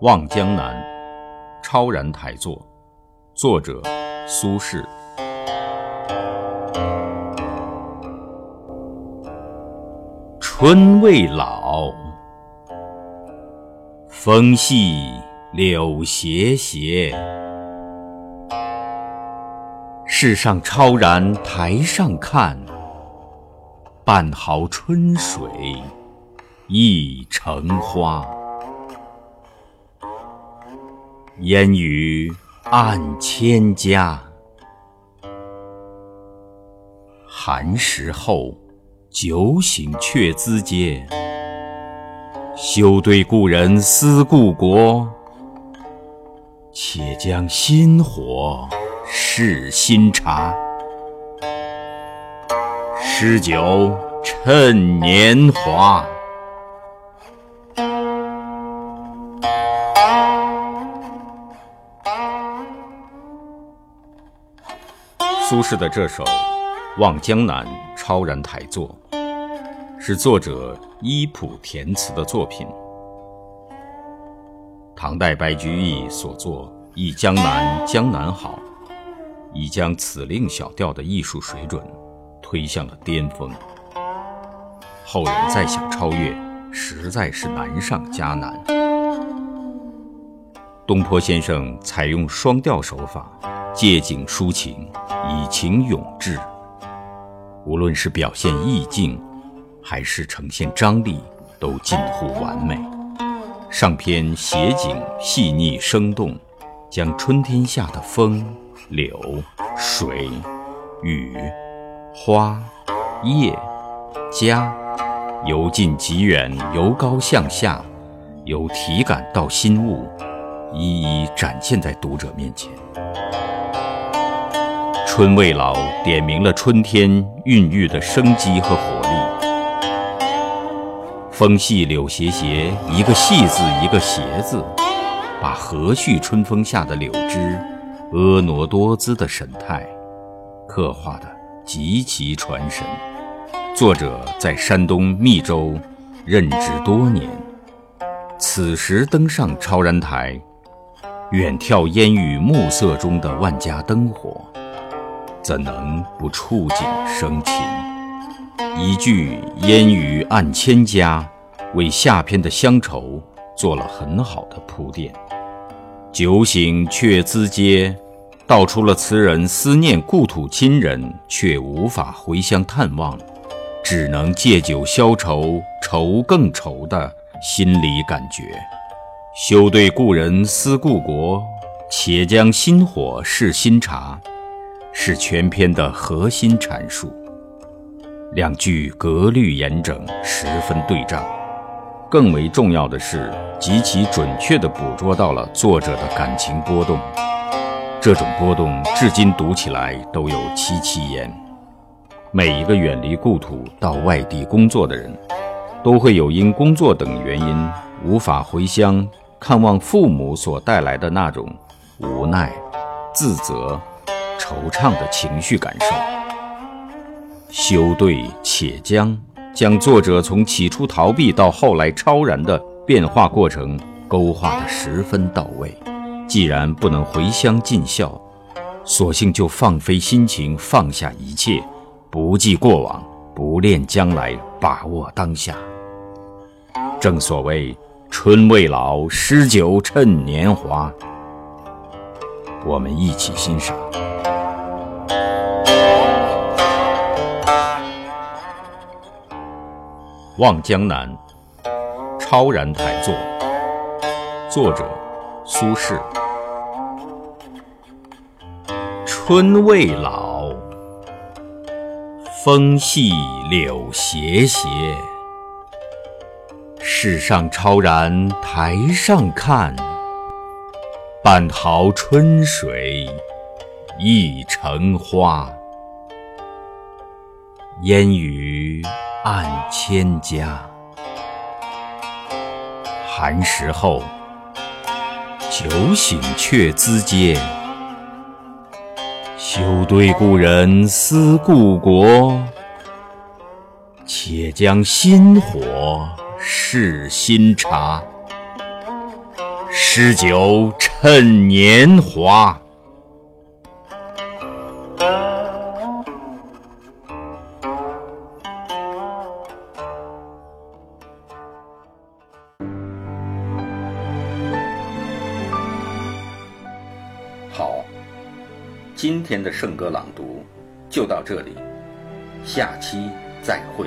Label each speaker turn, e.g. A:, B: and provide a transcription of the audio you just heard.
A: 望江南》超然台作，作者苏轼。春未老，风细柳斜斜。世上超然台上看，半壕春水一城花。烟雨暗千家，寒食后，酒醒却咨嗟。休对故人思故国，且将新火试新茶。诗酒趁年华。苏轼的这首《望江南》超然台作，是作者依谱填词的作品。唐代白居易所作《忆江南》，江南好，已将此令小调的艺术水准推向了巅峰。后人再想超越，实在是难上加难。东坡先生采用双调手法。借景抒情，以情咏志。无论是表现意境，还是呈现张力，都近乎完美。上篇写景细腻生动，将春天下的风、柳、水、雨、花、叶、家，由近及远，由高向下，由体感到心物，一一展现在读者面前。春未老，点明了春天孕育的生机和活力。风细柳斜斜，一个细字一个斜字，把和煦春风下的柳枝婀娜多姿的神态刻画得极其传神。作者在山东密州任职多年，此时登上超然台，远眺烟雨暮色中的万家灯火。怎能不触景生情？一句“烟雨暗千家”为下篇的乡愁做了很好的铺垫。酒醒却咨嗟，道出了词人思念故土亲人却无法回乡探望，只能借酒消愁，愁更愁的心理感觉。休对故人思故国，且将新火试新茶。是全篇的核心阐述，两句格律严整，十分对仗。更为重要的是，极其准确地捕捉到了作者的感情波动。这种波动至今读起来都有戚戚焉。每一个远离故土到外地工作的人，都会有因工作等原因无法回乡看望父母所带来的那种无奈、自责。惆怅的情绪感受，休对且将，将作者从起初逃避到后来超然的变化过程勾画得十分到位。既然不能回乡尽孝，索性就放飞心情，放下一切，不计过往，不恋将来，把握当下。正所谓春未老，诗酒趁年华。我们一起欣赏。《望江南》超然台作，作者苏轼。春未老，风细柳斜斜。世上超然台上看，半壕春水一城花。烟雨暗千家，寒食后，酒醒却咨嗟。休对故人思故国，且将新火试新茶。诗酒趁年华。
B: 今天的圣歌朗读就到这里下期再会。